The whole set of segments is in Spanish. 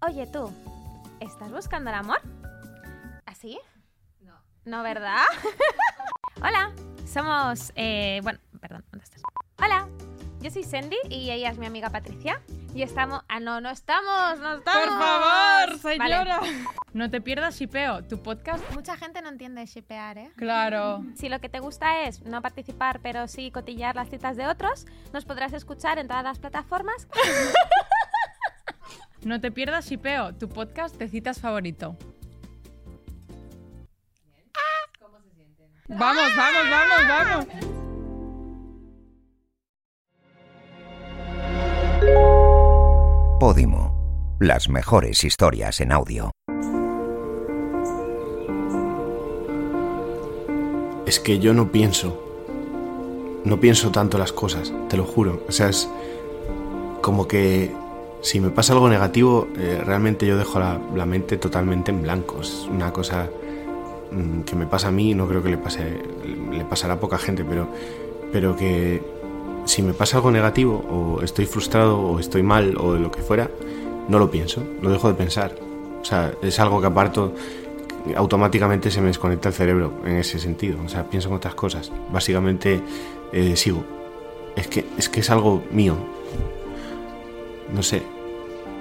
Oye tú, ¿estás buscando el amor? ¿Así? No. ¿No, verdad? Hola, somos... eh, bueno, perdón, ¿dónde estás? Hola, yo soy Sandy y ella es mi amiga Patricia. Y estamos... Ah, no, no estamos, no estamos. Por favor, Vale. señora. No te pierdas Shipeo, tu podcast. Mucha gente no entiende shipear, ¿eh? Claro. Si lo que te gusta es no participar, pero sí cotillar las citas de otros, nos podrás escuchar en todas las plataformas. No te pierdas Shipeo, tu podcast de citas favorito. Vamos, vamos, vamos, vamos. Podimo. Las mejores historias en audio. Es que yo no pienso. No pienso tanto las cosas, te lo juro. O sea, es como que si me pasa algo negativo, eh, realmente yo dejo la, la mente totalmente en blanco. Es una cosa mm, que me pasa a mí, no creo que le pase, le pasará a poca gente, pero, pero que si me pasa algo negativo, o estoy frustrado, o estoy mal, o de lo que fuera, no lo pienso, lo dejo de pensar. O sea, es algo que aparto automáticamente se me desconecta el cerebro en ese sentido. O sea, pienso en otras cosas. Básicamente eh, sigo. Es que, es que es algo mío. No sé.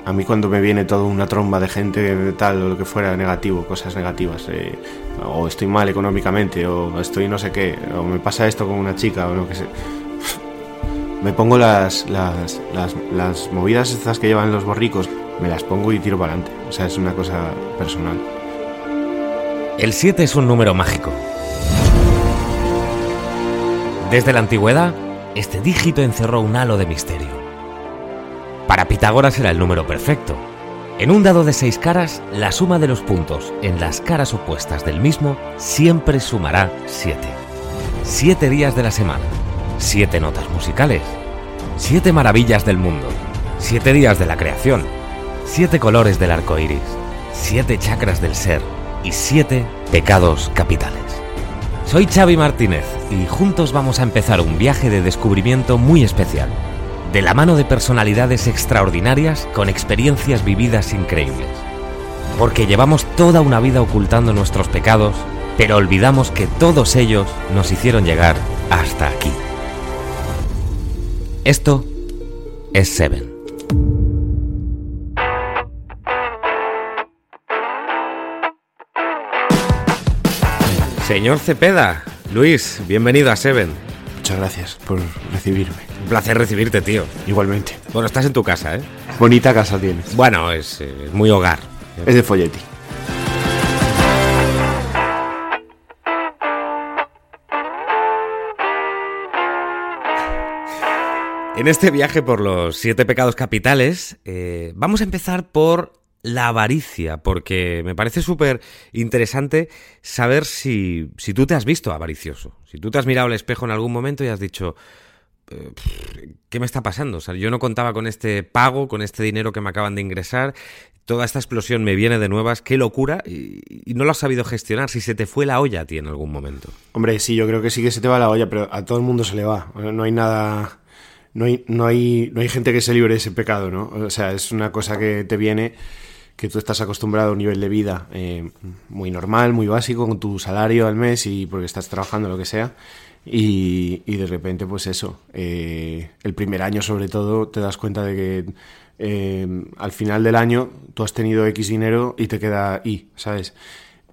A mí cuando me viene toda una tromba de gente de tal o lo que fuera negativo, cosas negativas, eh, o estoy mal económicamente, o estoy no sé qué, o me pasa esto con una chica, o lo que sé. Me pongo las, las, las, las movidas estas que llevan los borricos, me las pongo y tiro para adelante. O sea, es una cosa personal. El 7 es un número mágico. Desde la antigüedad, este dígito encerró un halo de misterio. Para Pitágoras era el número perfecto. En un dado de seis caras, la suma de los puntos en las caras opuestas del mismo siempre sumará 7. Siete días de la semana, siete notas musicales, siete maravillas del mundo, siete días de la creación, siete colores del arco iris, siete chakras del ser y siete pecados capitales. Soy Xavi Martínez y juntos vamos a empezar un viaje de descubrimiento muy especial, de la mano de personalidades extraordinarias con experiencias vividas increíbles. Porque llevamos toda una vida ocultando nuestros pecados, pero olvidamos que todos ellos nos hicieron llegar hasta aquí. Esto es Seven. Señor Cepeda, Luis, bienvenido a Seven. Muchas gracias por recibirme. Un placer recibirte, tío. Igualmente. Bueno, estás en tu casa, ¿eh? Bonita casa tienes. Bueno, es, eh, es muy hogar. Es de Folletti. En este viaje por los siete pecados capitales, eh, vamos a empezar por la avaricia, porque me parece súper interesante saber si, si tú te has visto avaricioso, si tú te has mirado al espejo en algún momento y has dicho, eh, ¿qué me está pasando? O sea, yo no contaba con este pago, con este dinero que me acaban de ingresar, toda esta explosión me viene de nuevas, qué locura, y, y no lo has sabido gestionar, si se te fue la olla a ti en algún momento. Hombre, sí, yo creo que sí que se te va la olla, pero a todo el mundo se le va. No hay nada. No hay, no hay, no hay gente que se libre de ese pecado, ¿no? O sea, es una cosa que te viene, que tú estás acostumbrado a un nivel de vida eh, muy normal, muy básico, con tu salario al mes y porque estás trabajando, lo que sea. Y, y de repente, pues eso, eh, el primer año sobre todo, te das cuenta de que eh, al final del año tú has tenido X dinero y te queda Y, ¿sabes?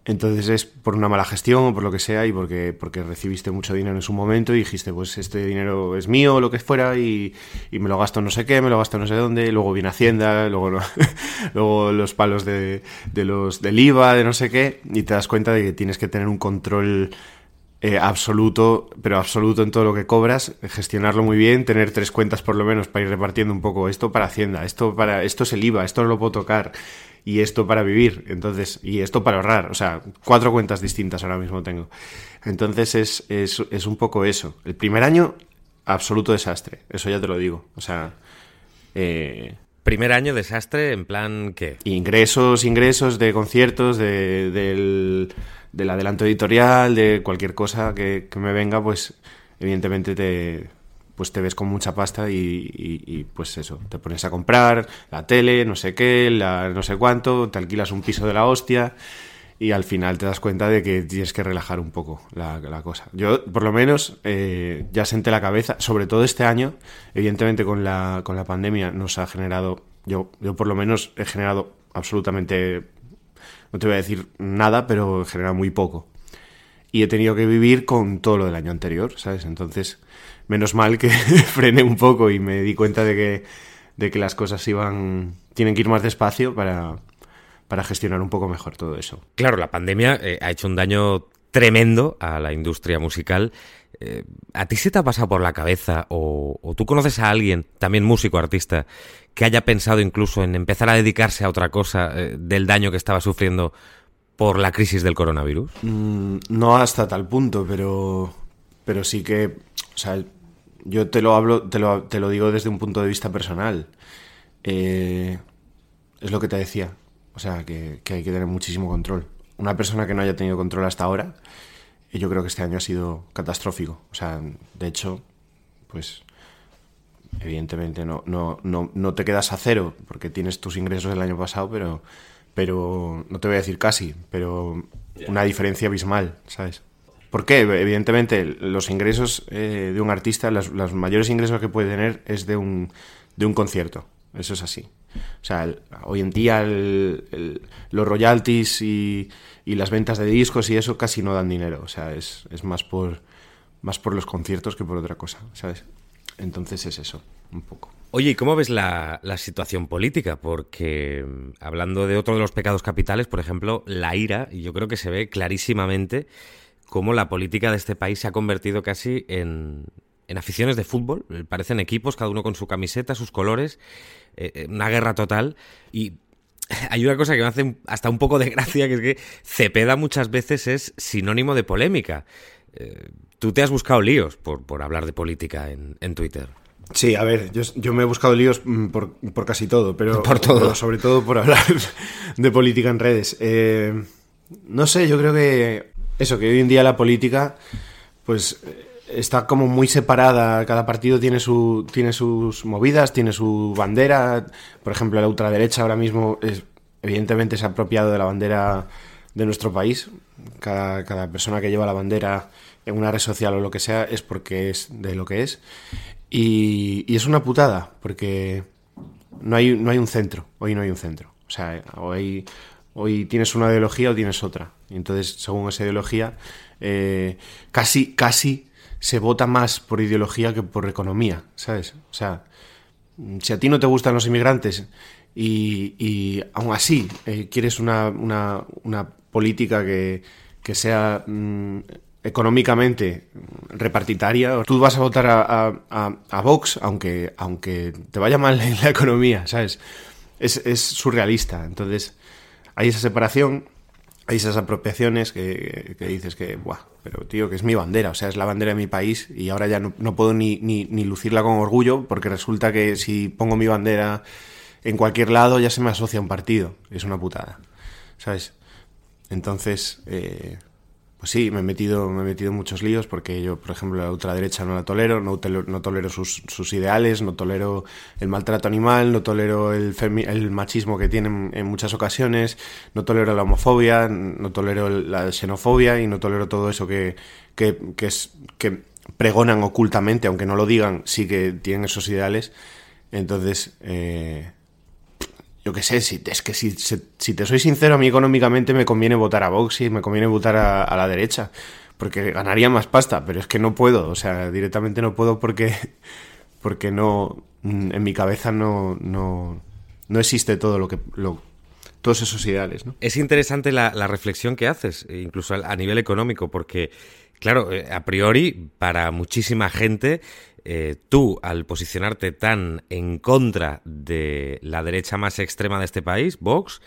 Entonces es por una mala gestión o por lo que sea y porque, porque recibiste mucho dinero en su momento y dijiste, pues este dinero es mío o lo que fuera y, y me lo gasto no sé qué, me lo gasto no sé dónde, luego viene Hacienda, luego, lo- luego los palos de, de los, del IVA, de no sé qué, y te das cuenta de que tienes que tener un control eh, absoluto, pero absoluto en todo lo que cobras, gestionarlo muy bien, tener tres cuentas por lo menos para ir repartiendo un poco esto para Hacienda, esto para esto es el IVA, esto no lo puedo tocar y esto para vivir, entonces y esto para ahorrar, o sea, cuatro cuentas distintas ahora mismo tengo. Entonces es, es, es un poco eso. El primer año absoluto desastre, eso ya te lo digo, o sea, eh, Primer año desastre en plan ¿qué? ingresos, ingresos de conciertos, de, del, del adelanto editorial, de cualquier cosa que, que me venga, pues evidentemente te, pues te ves con mucha pasta y, pues eso, te pones a comprar la tele, no sé qué, la no sé cuánto, te alquilas un piso de la hostia y al final te das cuenta de que tienes que relajar un poco la, cosa. Yo, por lo menos, eh, ya senté la cabeza, sobre todo este año, evidentemente con la, con la pandemia nos ha generado, yo, yo por lo menos he generado absolutamente, no te voy a decir nada, pero he generado muy poco. Y he tenido que vivir con todo lo del año anterior, ¿sabes? Entonces, menos mal que frené un poco y me di cuenta de que, de que las cosas iban, tienen que ir más despacio para, para gestionar un poco mejor todo eso. Claro, la pandemia eh, ha hecho un daño tremendo a la industria musical. Eh, ¿A ti se te ha pasado por la cabeza o, tú conoces a alguien, también músico, artista, que haya pensado incluso en empezar a dedicarse a otra cosa eh, del daño que estaba sufriendo por la crisis del coronavirus? Mm, no hasta tal punto, pero, pero sí que, o sea, yo te lo hablo, te lo, te lo digo desde un punto de vista personal. es lo que te decía. O sea, que, hay que tener muchísimo control. Una persona que no haya tenido control hasta ahora, yo creo que este año ha sido catastrófico. O sea, de hecho, pues evidentemente no, no, no, no te quedas a cero porque tienes tus ingresos del año pasado, pero, pero no te voy a decir casi, pero una diferencia abismal, ¿sabes? ¿Por qué? Evidentemente, los ingresos eh, de un artista, los mayores ingresos que puede tener es de un, de un concierto. Eso es así. O sea, hoy en día los royalties y, las ventas de discos y eso casi no dan dinero. O sea, es, más, por, más por los conciertos que por otra cosa, ¿sabes? Entonces es eso, un poco. Oye, ¿y cómo ves la, la, situación política? Porque mm, hablando de otro de los pecados capitales, por ejemplo, la ira, y yo creo que se ve clarísimamente cómo la política de este país se ha convertido casi en, en aficiones de fútbol, parecen equipos, cada uno con su camiseta, sus colores, eh, eh, una guerra total. Y hay una cosa que me hace hasta un poco de gracia, que es que Cepeda muchas veces es sinónimo de polémica. Eh, tú te has buscado líos por, por hablar de política en, en Twitter. Sí, a ver, yo, me he buscado líos mm, por, por casi todo, pero, por todo. sobre todo por hablar de política en redes. no sé, yo creo que eso, que hoy en día la política, pues está como muy separada, cada partido tiene, su, tiene sus movidas, tiene su bandera, por ejemplo la ultraderecha ahora mismo evidentemente se ha apropiado de la bandera de nuestro país, cada, cada persona que lleva la bandera en una red social o lo que sea es porque es de lo que es, y, y es una putada, porque no hay, no hay un centro, hoy no hay un centro, o sea, hoy, hoy tienes una ideología o tienes otra, y entonces según esa ideología, eh, casi, casi se vota más por ideología que por economía, ¿sabes? O sea, si a ti no te gustan los inmigrantes y, y aún así eh, quieres una, una, política que, que sea mm, económicamente repartitaria, tú vas a votar a, a, a, Vox aunque, aunque te vaya mal en la economía, ¿sabes? Es, es surrealista. Entonces, hay esa separación hay esas apropiaciones que, dices que, buah, pero tío, que es mi bandera, o sea, es la bandera de mi país y ahora ya no, puedo ni, ni, lucirla con orgullo porque resulta que si pongo mi bandera en cualquier lado ya se me asocia a un partido. Es una putada, ¿sabes? Entonces, eh, pues sí, me he metido, me he metido muchos líos porque yo, por ejemplo, la ultraderecha no la tolero, no tolero, no tolero sus, sus, ideales, no tolero el maltrato animal, no tolero el, el machismo que tienen en muchas ocasiones, no tolero la homofobia, no tolero la xenofobia y no tolero todo eso que, que, que, es, que pregonan ocultamente, aunque no lo digan, sí que tienen esos ideales. Entonces, eh, yo qué sé, si, es que si, si, te soy sincero, a mí económicamente me conviene votar a Vox y me conviene votar a, la derecha, porque ganaría más pasta, pero es que no puedo, o sea, directamente no puedo porque, porque no, en mi cabeza no, no, no existe todo lo que... Lo, todos esos ideales. ¿no? Es interesante la reflexión que haces, incluso a nivel económico, porque, claro, eh, a priori, para muchísima gente, eh, tú, al posicionarte tan en contra de la derecha más extrema de este país, Vox,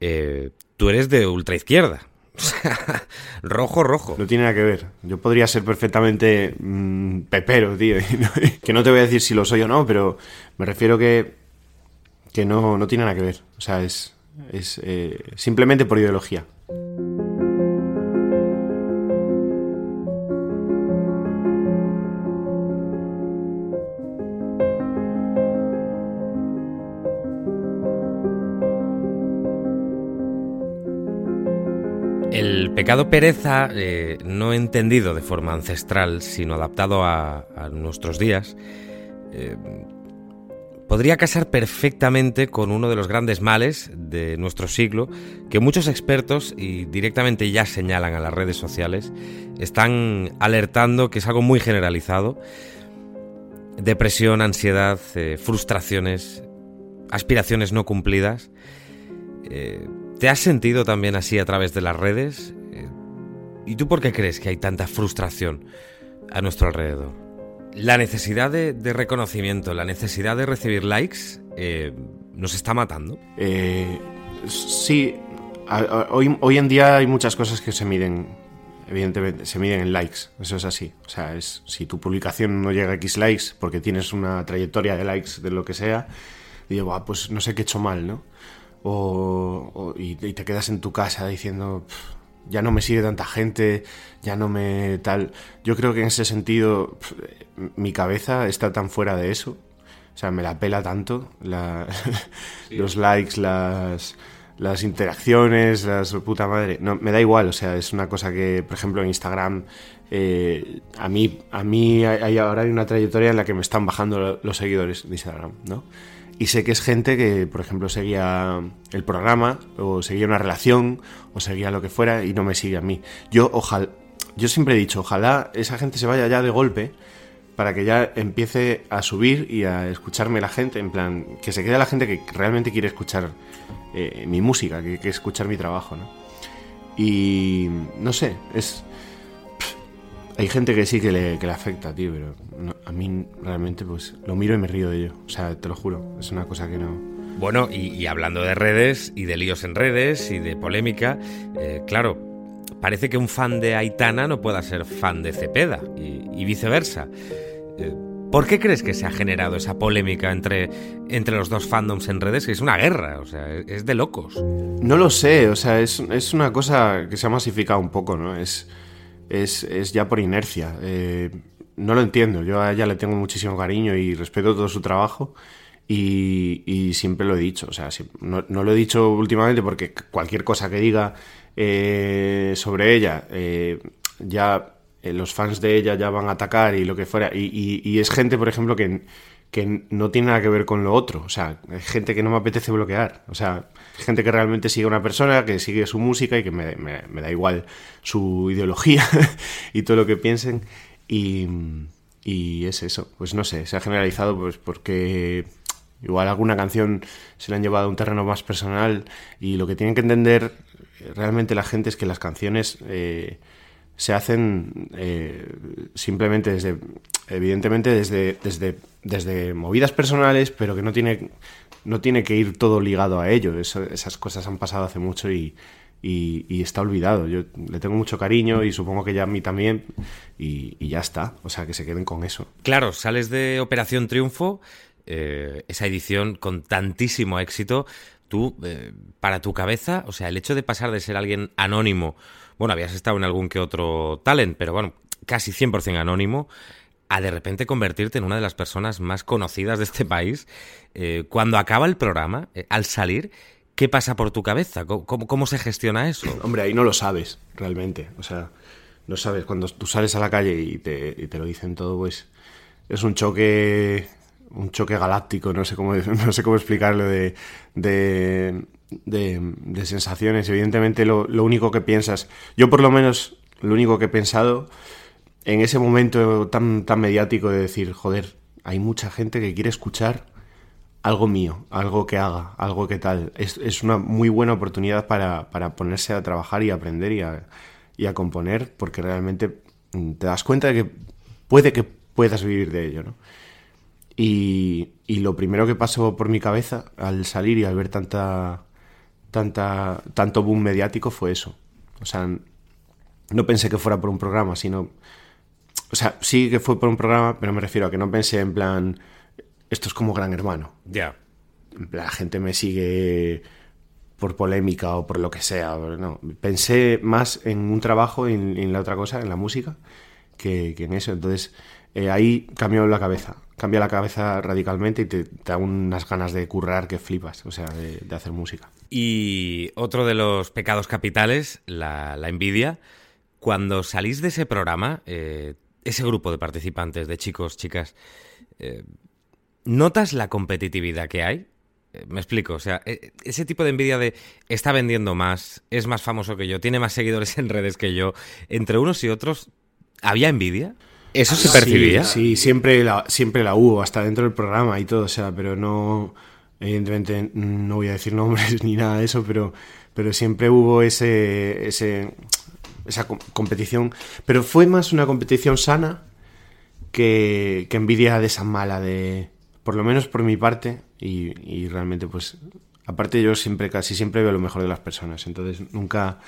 eh, tú eres de ultraizquierda. rojo, rojo. No tiene nada que ver. Yo podría ser perfectamente mm, pepero, tío. que no te voy a decir si lo soy o no, pero me refiero que, que no, no tiene nada que ver. O sea, es, es simplemente por ideología. El pecado pereza, eh, no entendido de forma ancestral, sino adaptado a, nuestros días, eh, podría casar perfectamente con uno de los grandes males de nuestro siglo, que muchos expertos, y directamente ya señalan a las redes sociales, están alertando que es algo muy generalizado. Depresión, ansiedad, eh, frustraciones, aspiraciones no cumplidas. ¿Te has sentido también así a través de las redes? Eh, ¿Y tú por qué crees que hay tanta frustración a nuestro alrededor? La necesidad de, reconocimiento, la necesidad de recibir likes, eh, nos está matando. Eh, sí, hoy, en día hay muchas cosas que se miden, evidentemente, se miden en likes, eso es así. O sea, es, si tu publicación no llega a X likes porque tienes una trayectoria de likes de lo que sea, digo, "Buah, pues no sé qué he hecho mal, ¿no? O, o- y, y te quedas en tu casa diciendo, "Pf, ya no me sigue tanta gente, ya no me tal. Yo creo que en ese sentido mi cabeza está tan fuera de eso. O sea, me la pela tanto la- los likes, las, las interacciones, las puta madre. No, me da igual, o sea, es una cosa que, por ejemplo, en Instagram, eh, a mí, a mí hay, hay- ahora hay una trayectoria en la que me están bajando lo- los seguidores de Instagram, ¿no? Y sé que es gente que, por ejemplo, seguía el programa, o seguía una relación, o seguía lo que fuera, y no me sigue a mí. Yo, ojalá, yo siempre he dicho, ojalá esa gente se vaya ya de golpe, para que ya empiece a subir y a escucharme la gente, en plan, que se quede la gente que realmente quiere escuchar eh, mi música, que quiere escuchar mi trabajo, ¿no? Y no sé, es... Hay gente que sí que le, que le afecta, tío, pero no- a mí realmente pues lo miro y me río de ello. O sea, te lo juro, es una cosa que no... Bueno, y, y hablando de redes y de líos en redes y de polémica, eh, claro, parece que un fan de Aitana no pueda ser fan de Cepeda y, y viceversa. Eh, ¿Por qué crees que se ha generado esa polémica entre, entre los dos fandoms en redes? Que es una guerra, o sea, es- es de locos. No lo sé, o sea, es, es una cosa que se ha masificado un poco, ¿no? Es, es, es ya por inercia. Eh, no lo entiendo, yo a ella le tengo muchísimo cariño y respeto todo su trabajo y, y siempre lo he dicho, o sea, no, no lo he dicho últimamente porque cualquier cosa que diga eh, sobre ella, eh, ya eh, los fans de ella ya van a atacar y lo que fuera, y- y es gente, por ejemplo, que que no tiene nada que ver con lo otro. O sea, hay gente que no me apetece bloquear. O sea, gente que realmente sigue a una persona, que sigue su música y que me, da igual su ideología y todo lo que piensen. Y, y es eso. Pues no sé, se ha generalizado pues porque igual alguna canción se la han llevado a un terreno más personal y lo que tienen que entender realmente la gente es que las canciones... eh, se hacen eh, simplemente desde, evidentemente desde, desde, desde movidas personales, pero que no tiene, no tiene que ir todo ligado a ello. Eso- esas cosas han pasado hace mucho y, y- y está olvidado. Yo le tengo mucho cariño y supongo que ya a mí también y, y ya está. O sea, que se queden con eso. Claro, sales de Operación Triunfo, eh, esa edición con tantísimo éxito. Tú, eh, para tu cabeza, o sea, el hecho de pasar de ser alguien anónimo, bueno, habías estado en algún que otro talent, pero bueno, casi 100% anónimo, a de repente convertirte en una de las personas más conocidas de este país. Eh, cuando acaba el programa, eh, al salir, ¿qué pasa por tu cabeza? ¿Cómo, cómo- se gestiona eso? Hombre, ahí no lo sabes, realmente. O sea, no sabes. Cuando tú sales a la calle y te, te lo dicen todo, pues es un choque un choque galáctico, no sé cómo, no sé cómo explicarlo, de, de, de- de sensaciones. Evidentemente lo, lo único que piensas, yo por lo menos lo único que he pensado en ese momento tan, tan mediático de decir, joder, hay mucha gente que quiere escuchar algo mío, algo que haga, algo que tal. Es, es una muy buena oportunidad para, para ponerse a trabajar y aprender y a, y a componer, porque realmente mm, te das cuenta de que puede que puedas vivir de ello, ¿no? Y, y lo primero que pasó por mi cabeza al salir y al ver tanta, tanta, tanto boom mediático fue eso. O sea, no pensé que fuera por un programa, sino o sea, sí que fue por un programa, pero me refiero a que no pensé en plan, esto es como Gran Hermano. Ya. La gente me sigue por polémica o por lo que sea. No, pensé más en un trabajo, en, en la otra cosa, en la música, que, que en eso. Entonces, eh, ahí cambió la cabeza. cambia la cabeza radicalmente y te, da unas ganas de currar que flipas, o sea, de, hacer música. Y otro de los pecados capitales, la, envidia. Cuando salís de ese programa, eh, ese grupo de participantes, de chicos, chicas, eh, ¿notas la competitividad que hay? Eh, me explico, o sea, ese tipo de envidia de está vendiendo más, es más famoso que yo, tiene más seguidores en redes que yo, entre unos y otros, ¿había envidia? ¿Eso se percibía? Sí, siempre, la, siempre la hubo, hasta dentro del programa y todo, o sea, pero no, evidentemente no voy a decir nombres ni nada de eso, pero, pero siempre hubo ese, ese, esa competición, pero fue más una competición sana que, que envidia de esa mala, de, por lo menos por mi parte, y, y realmente pues, aparte yo siempre, casi siempre veo lo mejor de las personas, entonces nunca,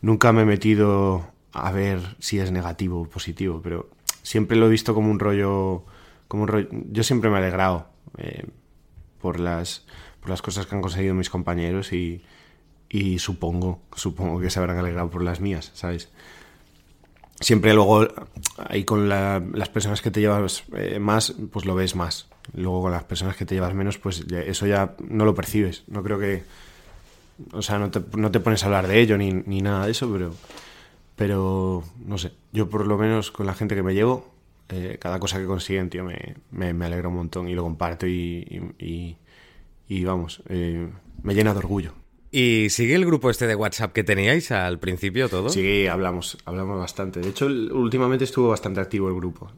nunca me he metido a ver si es negativo o positivo, pero siempre lo he visto como un rollo, como yo siempre me he alegrado eh, por las por las cosas que han conseguido mis compañeros y, y supongo supongo que se habrán alegrado por las mías, ¿sabes? Siempre luego ahí con las personas que te llevas eh, más, pues lo ves más. Luego con las personas que te llevas menos, pues eso ya no lo percibes. No creo que... O sea, no te, no te pones a hablar de ello ni, ni nada de eso, pero pero, no sé, yo por lo menos con la gente que me llevo, eh, cada cosa que consiguen, tío, me, me, alegra un montón y lo comparto y, y, vamos, eh, me llena de orgullo. ¿Y sigue el grupo este de WhatsApp que teníais al principio todo? Sí, hablamos, hablamos bastante. De hecho, últimamente estuvo bastante activo el grupo.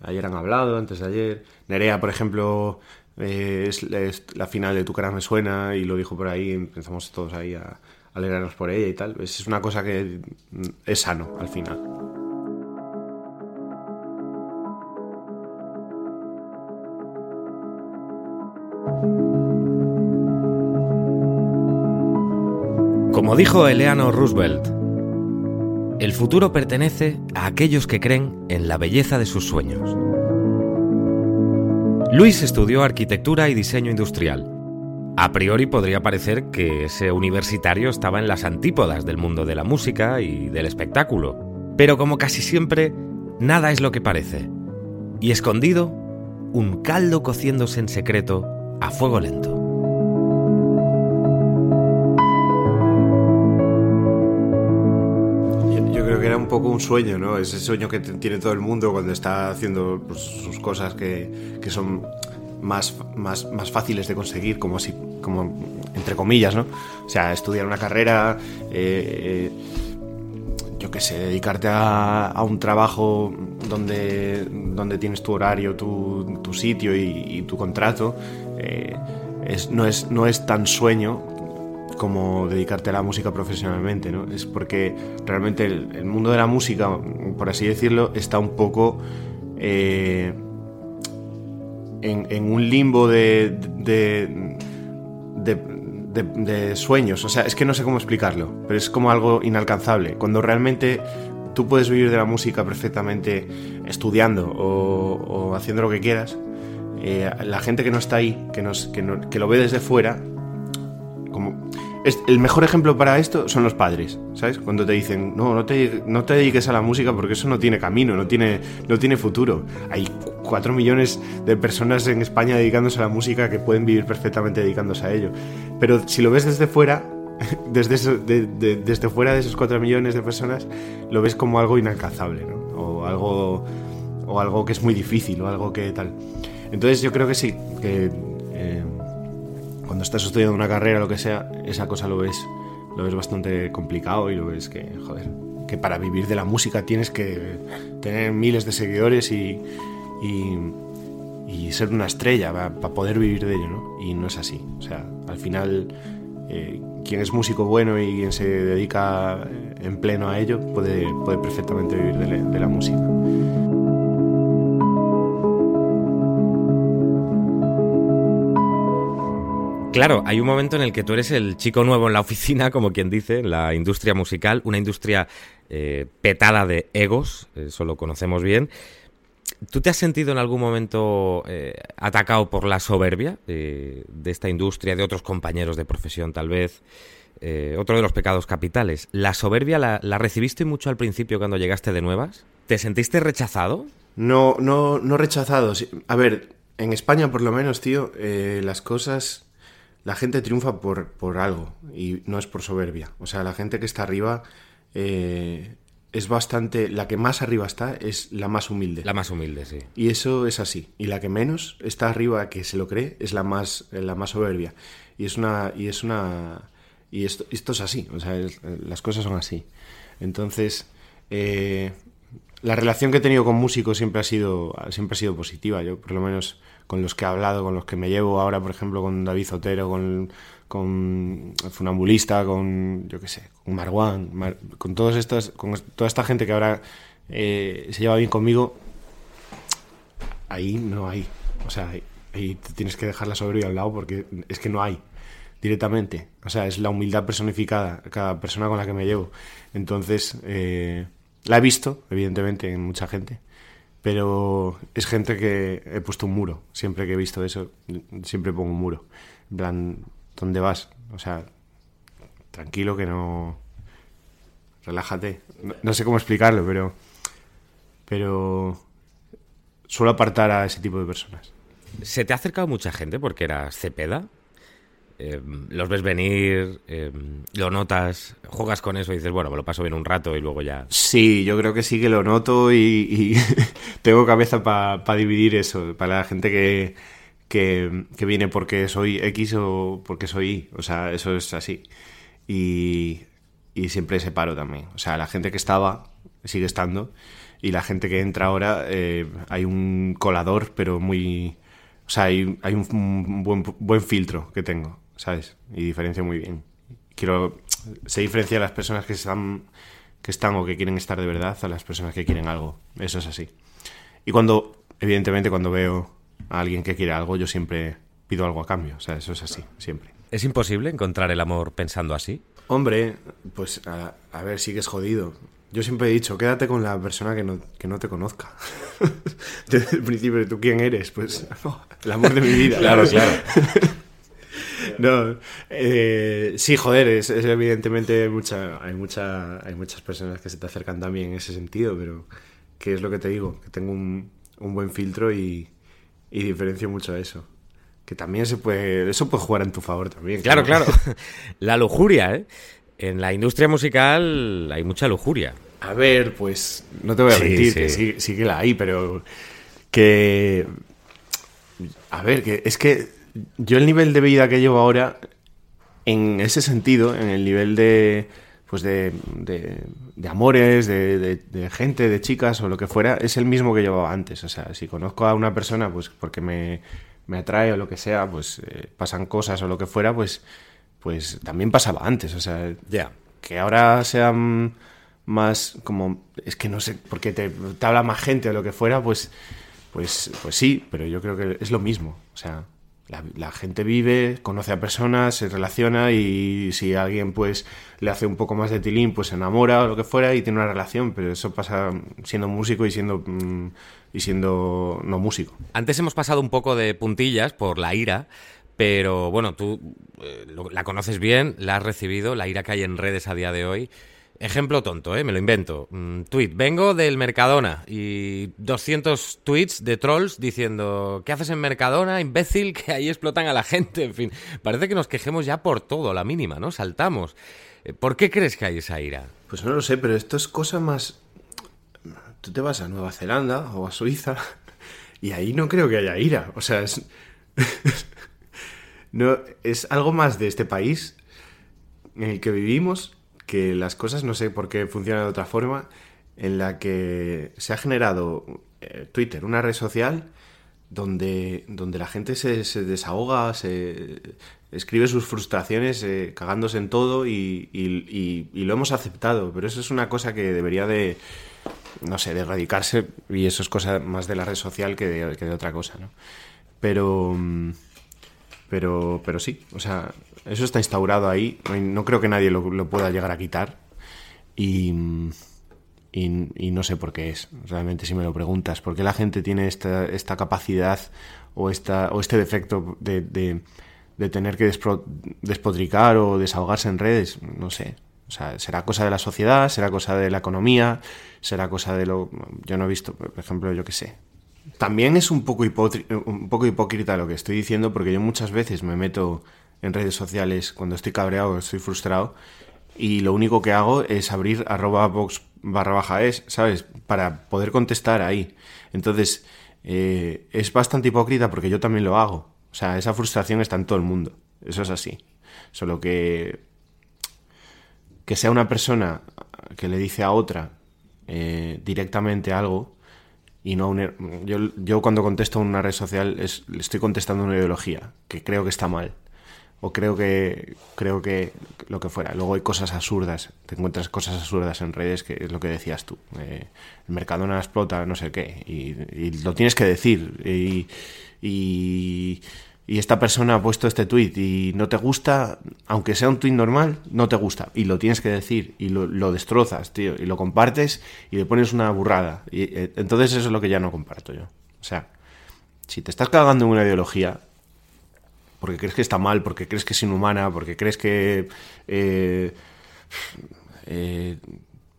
Ayer han hablado, antes de ayer. Nerea, por ejemplo, eh, es, la final de Tu cara me suena y lo dijo por ahí. Empezamos todos ahí a, alegrarnos por ella y tal. Es una cosa que es sano al final. Como dijo Eleanor Roosevelt, el futuro pertenece a aquellos que creen en la belleza de sus sueños. Luis estudió arquitectura y diseño industrial a priori podría parecer que ese universitario estaba en las antípodas del mundo de la música y del espectáculo. Pero como casi siempre, nada es lo que parece. Y escondido, un caldo cociéndose en secreto a fuego lento. Creo que era un poco un sueño, ¿no? Ese sueño que tiene todo el mundo cuando está haciendo pues, sus cosas que, que son más, más, más, fáciles de conseguir, como si como entre comillas, ¿no? O sea, estudiar una carrera, eh, yo qué sé, dedicarte a, un trabajo donde, donde tienes tu horario, tu, tu sitio y, tu contrato, eh, es, no, es, no es tan sueño como dedicarte a la música profesionalmente, ¿no? Es porque realmente el, mundo de la música, por así decirlo, está un poco... Eh, en, un limbo de, de, sueños. O sea, es que no sé cómo explicarlo, pero es como algo inalcanzable. Cuando realmente tú puedes vivir de la música perfectamente estudiando o, haciendo lo que quieras, eh, la gente que no está ahí, que, que, que lo ve desde fuera, como el mejor ejemplo para esto son los padres, ¿sabes? Cuando te dicen, no, no te, no te dediques a la música porque eso no tiene camino, no tiene, no tiene futuro. Hay cuatro millones de personas en España dedicándose a la música que pueden vivir perfectamente dedicándose a ello. Pero si lo ves desde fuera, desde, desde fuera de esos cuatro millones de personas, lo ves como algo inalcanzable, ¿no? O algo, o algo que es muy difícil, o algo que tal. Entonces yo creo que sí, que... Eh, cuando estás estudiando una carrera, lo que sea, esa cosa lo ves, lo ves bastante complicado y lo ves que, joder, que para vivir de la música tienes que tener miles de seguidores y, y, ser una estrella para, poder vivir de ello, ¿no? Y no es así. O sea, al final, eh, quien es músico bueno y quien se dedica en pleno a ello puede, puede perfectamente vivir de la música. Claro, hay un momento en el que tú eres el chico nuevo en la oficina, como quien dice, en la industria musical, una industria eh, petada de egos, eso lo conocemos bien. ¿Tú te has sentido en algún momento eh, atacado por la soberbia de esta industria, de otros compañeros de profesión tal vez? Eh, otro de los pecados capitales. ¿La soberbia la, la recibiste mucho al principio cuando llegaste de nuevas? ¿Te sentiste rechazado? No, no, no rechazado. A ver, en España por lo menos, tío, eh, las cosas... La gente triunfa por, por algo y no es por soberbia. O sea, la gente que está arriba eh, es bastante... La que más arriba está es la más humilde. La más humilde, sí. Y eso es así. Y la que menos está arriba, que se lo cree, es la más, eh, la más soberbia. Y es una. Y es una. Y esto, esto es así. O sea, es- las cosas son así. Entonces. eh, la relación que he tenido con músicos siempre ha sido. siempre ha sido positiva. Yo, por lo menos, con los que he hablado, con los que me llevo ahora, por ejemplo, con David Zotero, con. con Funambulista, con. yo qué sé, con Marwan, Mar- con todas estas. con toda esta gente que ahora eh, se lleva bien conmigo ahí no hay. O sea, ahí, tienes que dejar la soberbia al lado porque es que no hay directamente. O sea, es la humildad personificada, cada persona con la que me llevo. Entonces, eh, la he visto, evidentemente, en mucha gente, pero es gente que he puesto un muro. Siempre que he visto eso, siempre pongo un muro. En plan, ¿dónde vas? O sea, tranquilo que no... Relájate. No, no sé cómo explicarlo, pero... Pero suelo apartar a ese tipo de personas. ¿Se te ha acercado mucha gente porque eras Cepeda? Eh, los ves venir, eh, lo notas, juegas con eso y dices, bueno, me lo paso bien un rato y luego ya. Sí, yo creo que sí que lo noto y, tengo cabeza para dividir eso, para la gente que, que, que viene porque soy X o porque soy Y, o sea, eso es así. Y, y siempre separo también, o sea, la gente que estaba sigue estando y la gente que entra ahora eh, hay un colador, pero muy... O sea, hay, hay un, un buen, buen filtro que tengo, ¿sabes? Y diferencio muy bien. Quiero... Se diferencia a las personas que están, que están o que quieren estar de verdad a las personas que quieren algo. Eso es así. Y cuando, evidentemente, cuando veo a alguien que quiere algo, yo siempre pido algo a cambio. O sea, eso es así, siempre. ¿Es imposible encontrar el amor pensando así? Hombre, pues a, a ver, sí que es jodido. Yo siempre he dicho, quédate con la persona que no, que no te conozca. Desde el principio, ¿tú quién eres? Pues no, el amor de mi vida. Claro, claro. No, eh, sí, joder, es, es evidentemente mucha, hay mucha, hay muchas personas que se te acercan también en ese sentido, pero que es lo que te digo, que tengo un, un buen filtro y, y diferencio mucho eso. Que también se puede, eso puede jugar en tu favor también. Claro, claro. La lujuria, ¿eh? En la industria musical hay mucha lujuria. A ver, pues no te voy a Sí, mentir, sí. que sí, sí que la hay, pero que... A ver, que es que yo el nivel de vida que llevo ahora, en ese sentido, en el nivel de pues de, de, de amores, de, de- de gente, de chicas o lo que fuera, es el mismo que llevaba antes. O sea, si conozco a una persona, pues porque me, me atrae o lo que sea, pues eh, pasan cosas o lo que fuera, pues, pues también pasaba antes. O sea, Ya. que ahora sean más como es que no sé porque te, te habla más gente o lo que fuera pues pues pues sí pero yo creo que es lo mismo o sea la, la gente vive conoce a personas se relaciona y si alguien pues le hace un poco más de tilín pues se enamora o lo que fuera y tiene una relación pero eso pasa siendo músico y siendo mm, y siendo no músico Antes hemos pasado un poco de puntillas por la ira, pero bueno, tú eh, la conoces bien, la has recibido, la ira que hay en redes a día de hoy. Ejemplo tonto, ¿eh? me lo invento. Mm, tweet, vengo del Mercadona y 200 tweets de trolls diciendo, ¿qué haces en Mercadona, imbécil? Que ahí explotan a la gente. En fin, parece que nos quejemos ya por todo, la mínima, ¿no? Saltamos. Eh, ¿Por qué crees que hay esa ira? Pues no lo sé, pero esto es cosa más. Tú te vas a Nueva Zelanda o a Suiza y ahí no creo que haya ira. O sea, es. no, es algo más de este país en el que vivimos que las cosas no sé por qué funcionan de otra forma, en la que se ha generado eh, Twitter, una red social donde, donde la gente se, se desahoga, se escribe sus frustraciones eh, cagándose en todo y, y- lo hemos aceptado, pero eso es una cosa que debería de, no sé, de erradicarse y eso es cosa más de la red social que de, que de otra cosa, ¿no? Pero, mm, pero, pero sí, o sea, eso está instaurado ahí, no, creo que nadie lo, pueda llegar a quitar. Y, y, no sé por qué es, realmente si me lo preguntas, ¿por qué la gente tiene esta, esta capacidad o, esta, o este defecto de, de- tener que despotricar o desahogarse en redes? No sé, O sea, será cosa de la sociedad, será cosa de la economía, será cosa de lo... Yo no he visto, por ejemplo, yo qué sé. También es un poco, un poco hipócrita lo que estoy diciendo porque yo muchas veces me meto en redes sociales cuando estoy cabreado estoy frustrado y lo único que hago es abrir arroba box barra baja es, ¿sabes? Para poder contestar ahí. Entonces, eh, es bastante hipócrita porque yo también lo hago. O sea, esa frustración está en todo el mundo. Eso es así. Solo que que sea una persona que le dice a otra eh, directamente algo y no una, yo, yo cuando contesto en una red social es, le estoy contestando una ideología que creo que está mal o creo que creo que lo que fuera. Luego hay cosas absurdas, te encuentras cosas absurdas en redes que es lo que decías tú. Eh, el Mercadona explota, no sé qué, y, lo tienes que decir. Y, y, esta persona ha puesto este tweet y no te gusta, aunque sea un tweet normal, no te gusta. Y lo tienes que decir y lo, destrozas, tío, y lo compartes y le pones una burrada. Y, eh, entonces eso es lo que ya no comparto yo. O sea, si te estás cagando en una ideología, porque crees que está mal, porque crees que es inhumana, porque crees que eh, eh,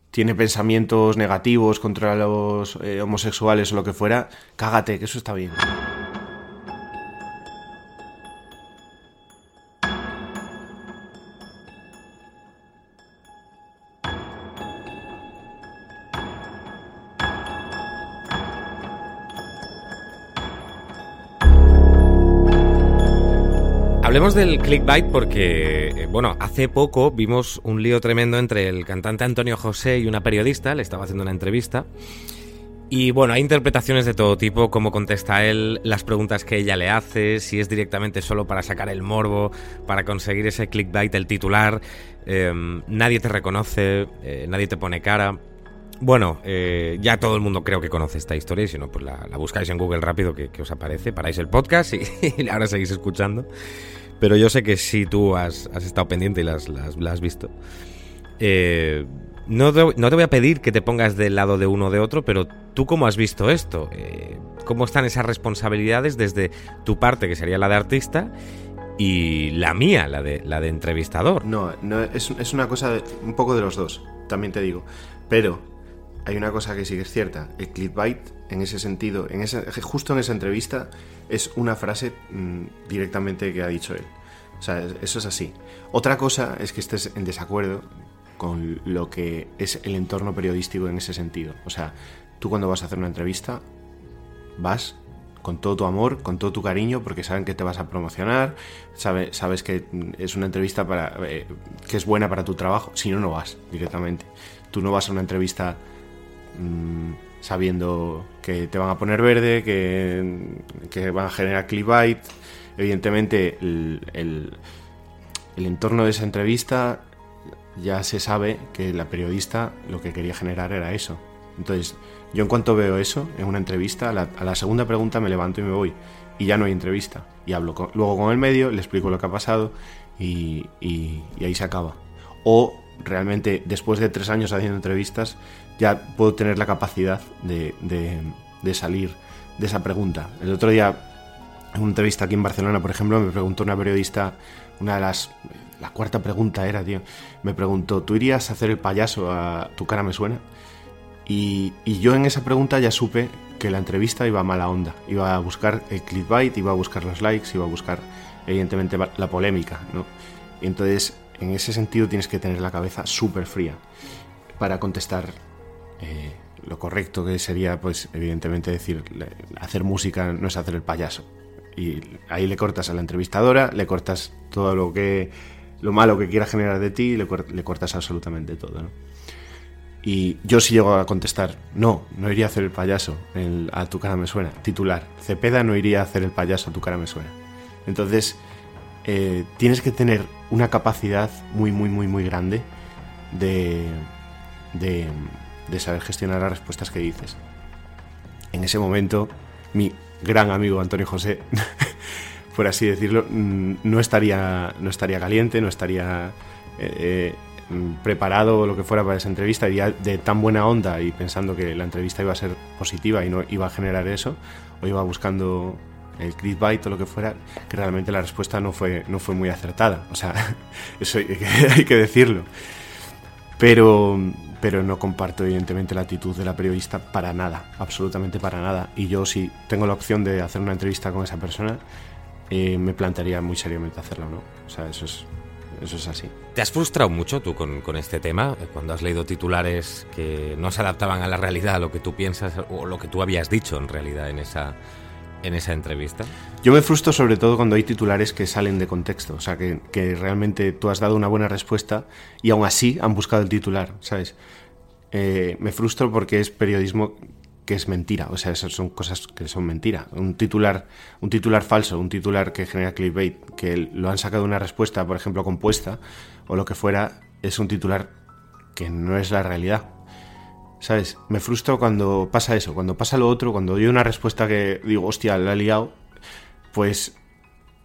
tiene pensamientos negativos contra los eh, homosexuales o lo que fuera, cágate, que eso está bien. Hablemos del clickbait porque, eh, bueno, hace poco vimos un lío tremendo entre el cantante Antonio José y una periodista, le estaba haciendo una entrevista. Y bueno, hay interpretaciones de todo tipo, cómo contesta él, las preguntas que ella le hace, si es directamente solo para sacar el morbo, para conseguir ese clickbait, el titular. Em, nadie te reconoce, eh, nadie te pone cara. Bueno, eh, ya todo el mundo creo que conoce esta historia y si no, pues la, buscáis en Google rápido que, os aparece, paráis el podcast y, y ahora seguís escuchando pero yo sé que si tú has, estado pendiente y las, has visto. Eh, no, te, voy a pedir que te pongas del lado de uno o de otro, pero tú cómo has visto esto? Eh, ¿Cómo están esas responsabilidades desde tu parte, que sería la de artista, y la mía, la de, la de entrevistador? No, no es, una cosa un poco de los dos, también te digo. Pero hay una cosa que sí que es cierta. El clickbait, en ese sentido, en ese, justo en esa entrevista, es una frase mm, directamente que ha dicho él. O sea, eso es así. Otra cosa es que estés en desacuerdo con lo que es el entorno periodístico en ese sentido. O sea, tú cuando vas a hacer una entrevista, vas con todo tu amor, con todo tu cariño, porque saben que te vas a promocionar, sabe, sabes que es una entrevista para, eh, que es buena para tu trabajo, si no, no vas directamente. Tú no vas a una entrevista Mm, sabiendo que te van a poner verde, que, van a generar clickbait. Evidentemente, el, entorno de esa entrevista ya se sabe que la periodista lo que quería generar era eso. Entonces, yo en cuanto veo eso en una entrevista, a la, segunda pregunta me levanto y me voy. Y ya no hay entrevista. Y hablo luego con el medio, le explico lo que ha pasado y, y ahí se acaba. O realmente, después de tres años haciendo entrevistas, ya puedo tener la capacidad de, de, salir de esa pregunta. El otro día, en una entrevista aquí en Barcelona, por ejemplo, me preguntó una periodista, una de las... La cuarta pregunta era, tío, me preguntó, ¿tú irías a hacer el payaso a Tu cara me suena? Y, y, yo en esa pregunta ya supe que la entrevista iba a mala onda. Iba a buscar el clickbait, iba a buscar los likes, iba a buscar, evidentemente, la polémica, ¿no? Entonces, en ese sentido, tienes que tener la cabeza súper fría para contestar eh, lo correcto que sería, pues, evidentemente decir, hacer música no es hacer el payaso. Y ahí le cortas a la entrevistadora, le cortas todo lo que lo malo que quiera generar de ti, le, le cortas absolutamente todo. Y yo sí llego a contestar, no, no iría a hacer el payaso, a tu cara me suena. Titular, Cepeda no iría a hacer el payaso, a tu cara me suena. Entonces, eh, tienes que tener una capacidad muy, muy, muy, muy grande de, de, de saber gestionar las respuestas que dices. En ese momento, mi gran amigo Antonio José, por así decirlo, mm, no estaría, no estaría caliente, no estaría eh, eh, preparado o lo que fuera para esa entrevista, iría de tan buena onda y pensando que la entrevista iba a ser positiva y no iba a generar eso, o iba buscando el clickbait o lo que fuera, que realmente la respuesta no fue, no fue muy acertada. O sea, eso hay que decirlo. Pero, pero no comparto evidentemente la actitud de la periodista para nada, absolutamente para nada. Y yo si tengo la opción de hacer una entrevista con esa persona, eh, me plantearía muy seriamente hacerlo, ¿no? O sea, eso es, eso es así. ¿Te has frustrado mucho tú con, con, este tema? Cuando has leído titulares que no se adaptaban a la realidad, a lo que tú piensas o lo que tú habías dicho en realidad en esa, en esa entrevista? Yo me frustro sobre todo cuando hay titulares que salen de contexto, o sea, que, que realmente tú has dado una buena respuesta y aún así han buscado el titular, ¿sabes? Eh, me frustro porque es periodismo que es mentira, o sea, esas son cosas que son mentira. Un titular, un titular falso, un titular que genera clickbait, que lo han sacado una respuesta, por ejemplo, compuesta o lo que fuera, es un titular que no es la realidad. ¿Sabes? Me frustro cuando pasa eso, cuando pasa lo otro, cuando doy una respuesta que digo, hostia, la he liado, pues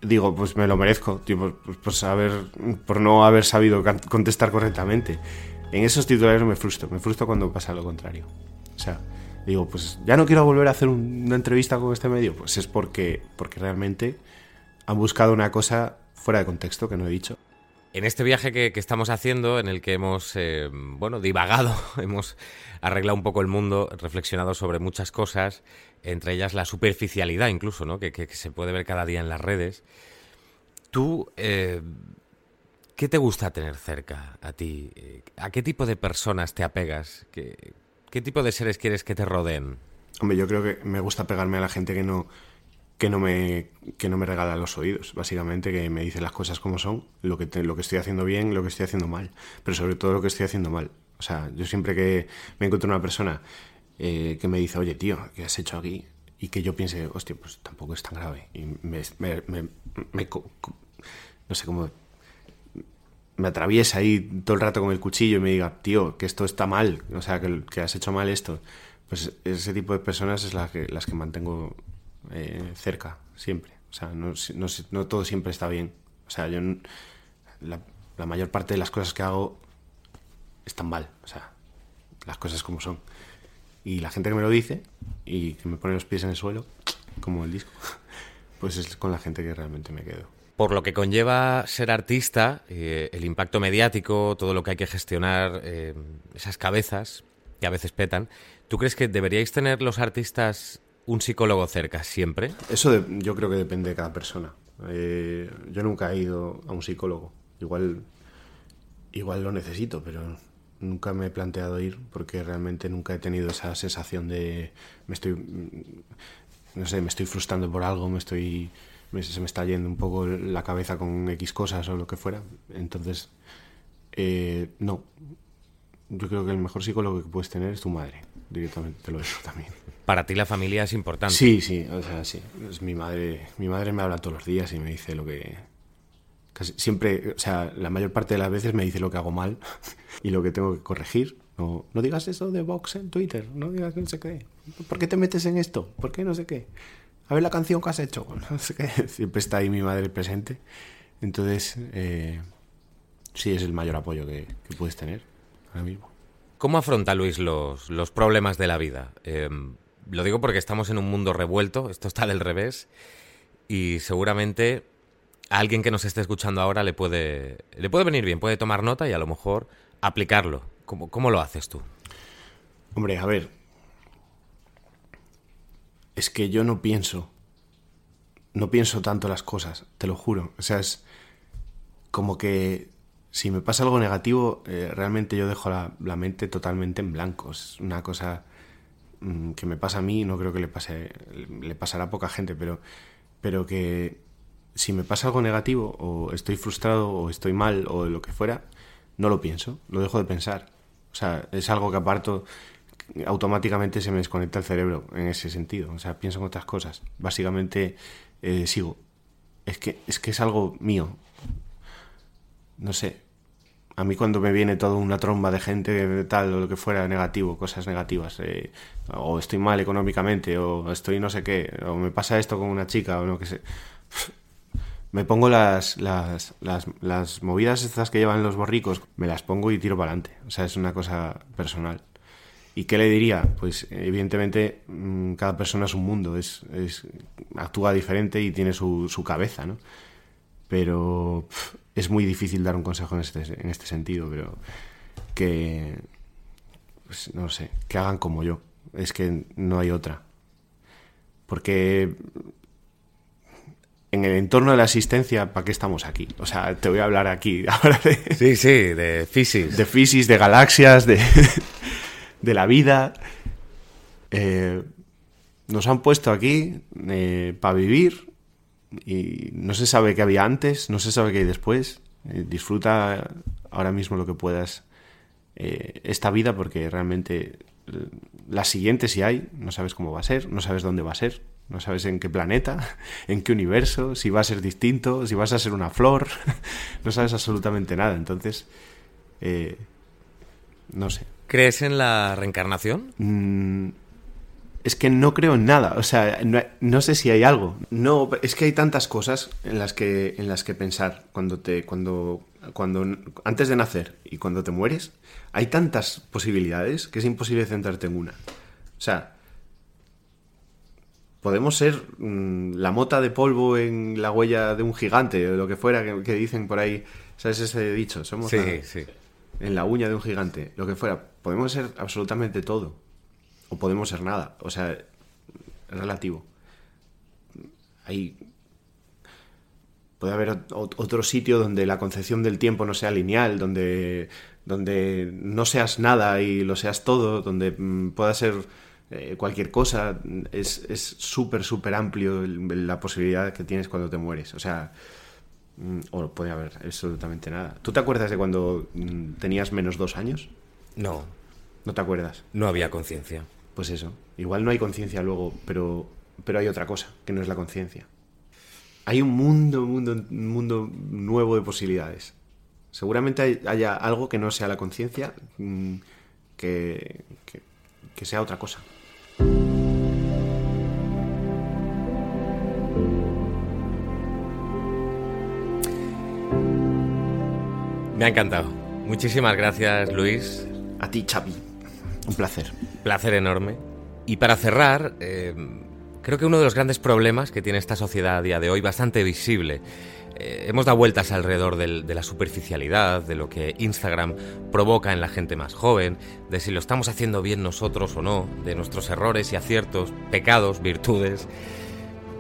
digo, pues me lo merezco, pues haber, por no haber sabido contestar correctamente. En esos titulares me frustro, me frustro cuando pasa lo contrario. O sea, digo, pues ya no quiero volver a hacer una entrevista con este medio, pues es porque, porque realmente han buscado una cosa fuera de contexto que no he dicho. En este viaje que, que, estamos haciendo, en el que hemos, eh, bueno, divagado, hemos arreglado un poco el mundo, reflexionado sobre muchas cosas, entre ellas la superficialidad incluso, ¿no? Que, se puede ver cada día en las redes. Tú, eh, ¿qué te gusta tener cerca a ti? ¿A qué tipo de personas te apegas? ¿Qué, ¿Qué tipo de seres quieres que te rodeen? Hombre, yo creo que me gusta pegarme a la gente que no que no me que no me regala los oídos, básicamente que me dice las cosas como son, lo que lo que estoy haciendo bien, lo que estoy haciendo mal, pero sobre todo lo que estoy haciendo mal. O sea, yo siempre que me encuentro una persona eh, que me dice, oye, tío, ¿qué has hecho aquí? Y que yo piense, hostia, pues tampoco es tan grave. Y me, me, me, no sé cómo me atraviesa ahí todo el rato con el cuchillo y me diga, tío, que esto está mal, o sea, que, que has hecho mal esto. Pues ese tipo de personas es la que, las que mantengo eh, cerca, siempre. O sea, no, no, no, todo siempre está bien. O sea, yo. La, la, mayor parte de las cosas que hago están mal. O sea, las cosas como son. Y la gente que me lo dice y que me pone los pies en el suelo, como el disco, pues es con la gente que realmente me quedo. Por lo que conlleva ser artista, eh, el impacto mediático, todo lo que hay que gestionar, eh, esas cabezas que a veces petan, ¿tú crees que deberíais tener los artistas un psicólogo cerca siempre? Eso de, yo creo que depende de cada persona. Eh, yo nunca he ido a un psicólogo. Igual, igual lo necesito, pero nunca me he planteado ir porque realmente nunca he tenido esa sensación de me estoy no sé, me estoy frustrando por algo, me estoy me, se me está yendo un poco la cabeza con X cosas o lo que fuera. Entonces, eh, no. Yo creo que el mejor psicólogo que puedes tener es tu madre. Directamente te lo digo también. Para ti la familia es importante. Sí, sí, o sea, sí. Es mi madre, mi madre me habla todos los días y me dice lo que casi siempre, o sea, la mayor parte de las veces me dice lo que hago mal y lo que tengo que corregir. No, no digas eso de Vox en Twitter, no digas no sé qué. ¿Por qué te metes en esto? ¿Por qué no sé qué? A ver la canción que has hecho. Siempre está ahí mi madre presente. Entonces, eh, sí es el mayor apoyo que, puedes tener ahora mismo. ¿Cómo afronta Luis los, los problemas de la vida? Eh, lo digo porque estamos en un mundo revuelto, esto está del revés, y seguramente a alguien que nos esté escuchando ahora le puede, le puede venir bien, puede tomar nota y a lo mejor aplicarlo. ¿Cómo, cómo lo haces tú? Hombre, a ver. Es que yo no pienso. No pienso tanto las cosas, te lo juro. O sea, es como que si me pasa algo negativo, eh, realmente yo dejo la, la, mente totalmente en blanco. Es una cosa mmm, que me pasa a mí, no creo que le pase, le pasará a poca gente, pero, pero que si me pasa algo negativo, o estoy frustrado, o estoy mal, o lo que fuera, no lo pienso, lo dejo de pensar. O sea, es algo que aparto, automáticamente se me desconecta el cerebro en ese sentido. O sea, pienso en otras cosas. Básicamente eh, sigo. Es que, es que es algo mío. No sé, a mí cuando me viene toda una tromba de gente tal o lo que fuera negativo, cosas negativas, eh, o estoy mal económicamente, o estoy no sé qué, o me pasa esto con una chica, o no que sé. Me pongo las, las, las, las movidas estas que llevan los borricos, me las pongo y tiro para adelante. O sea, es una cosa personal. ¿Y qué le diría? Pues evidentemente mm, cada persona es un mundo, es, es actúa diferente y tiene su, su cabeza, ¿no? Pero es muy difícil dar un consejo en este, en este sentido, pero que, pues, no sé, que hagan como yo. Es que no hay otra. Porque en el entorno de la existencia, ¿para qué estamos aquí? O sea, te voy a hablar aquí ahora de, Sí, sí, de Fisis. de fisis, de galaxias, de, de la vida. Eh, nos han puesto aquí para vivir y no se sabe qué había antes, no se sabe qué hay después. Eh, disfruta ahora mismo lo que puedas eh, esta vida porque realmente eh, la siguiente si hay, no sabes cómo va a ser, no sabes dónde va a ser, no sabes en qué planeta, en qué universo, si va a ser distinto, si vas a ser una flor, no sabes absolutamente nada. Entonces, eh, no sé. ¿Crees en la reencarnación? Mm, es que no creo en nada. O sea, no, no sé si hay algo. No, es que hay tantas cosas en las que, en las que pensar cuando te. cuando. cuando. antes de nacer y cuando te mueres. Hay tantas posibilidades que es imposible centrarte en una. O sea. Podemos ser mm, la mota de polvo en la huella de un gigante, o lo que fuera que, que dicen por ahí. ¿Sabes ese dicho? Somos Sí, la- sí. en la uña de un gigante, lo que fuera. Podemos ser absolutamente todo. O podemos ser nada. O sea, relativo. Hay. Puede haber ot- ot- otro sitio donde la concepción del tiempo no sea lineal, donde, donde no seas nada y lo seas todo, donde mm, pueda ser eh, cualquier cosa. Es es súper, súper amplio el- la posibilidad que tienes cuando te mueres. O sea, Mm, O puede haber absolutamente nada. ¿Tú te acuerdas de cuando mm, tenías menos dos años? No, ¿No te acuerdas? no había conciencia. Pues eso. Igual no hay conciencia luego, pero, pero hay otra cosa, que no es la conciencia. Hay un mundo, un mundo, un mundo nuevo de posibilidades. Seguramente hay- haya algo que no sea la conciencia, mm, que, que, que sea otra cosa. Me ha encantado. Muchísimas gracias, Luis. A ti, Xavi. Un placer. Placer enorme. Y para cerrar, eh, creo que uno de los grandes problemas que tiene esta sociedad a día de hoy, bastante visible, eh, hemos dado vueltas alrededor del- de la superficialidad, de lo que Instagram provoca en la gente más joven, de si lo estamos haciendo bien nosotros o no, de nuestros errores y aciertos, pecados, virtudes.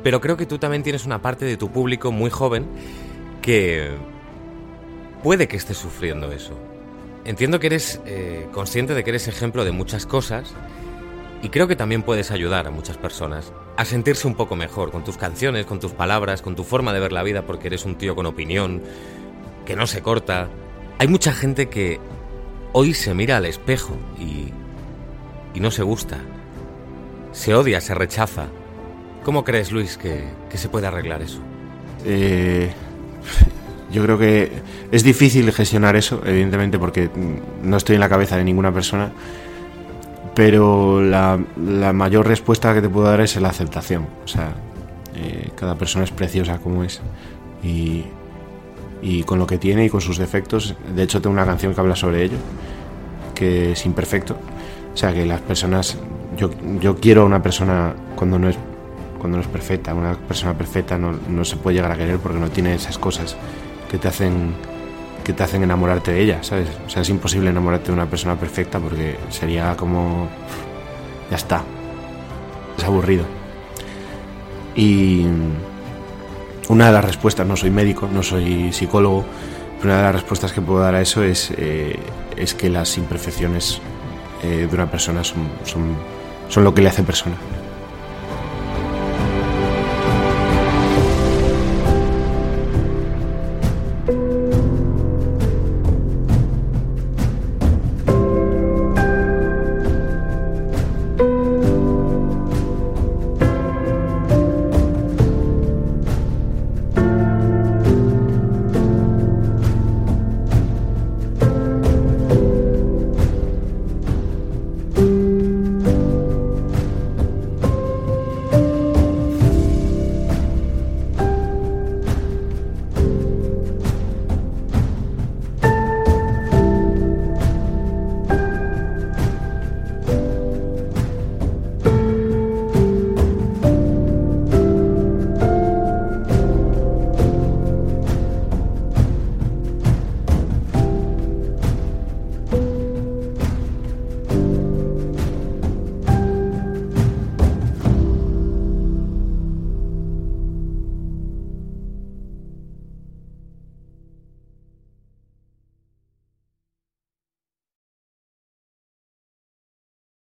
Pero creo que tú también tienes una parte de tu público muy joven que puede que estés sufriendo eso. Entiendo que eres eh, consciente de que eres ejemplo de muchas cosas y creo que también puedes ayudar a muchas personas a sentirse un poco mejor con tus canciones, con tus palabras, con tu forma de ver la vida porque eres un tío con opinión, que no se corta. Hay mucha gente que hoy se mira al espejo y, y no se gusta. Se odia, se rechaza. ¿Cómo crees, Luis, que, que se puede arreglar eso? Eh, yo creo que es difícil gestionar eso, evidentemente, porque no estoy en la cabeza de ninguna persona. Pero la, la mayor respuesta que te puedo dar es la aceptación. O sea, eh, cada persona es preciosa como es. Y, y con lo que tiene y con sus defectos. De hecho, tengo una canción que habla sobre ello, que es imperfecto. O sea, que las personas. Yo, yo quiero a una persona cuando no es cuando no es perfecta. Una persona perfecta no, no se puede llegar a querer porque no tiene esas cosas que te hacen que te hacen enamorarte de ella, ¿sabes? O sea, es imposible enamorarte de una persona perfecta porque sería como ya está. Es aburrido. Y una de las respuestas, no soy médico, no soy psicólogo, pero una de las respuestas que puedo dar a eso es, eh, es que las imperfecciones eh, de una persona son, son, son lo que le hace persona.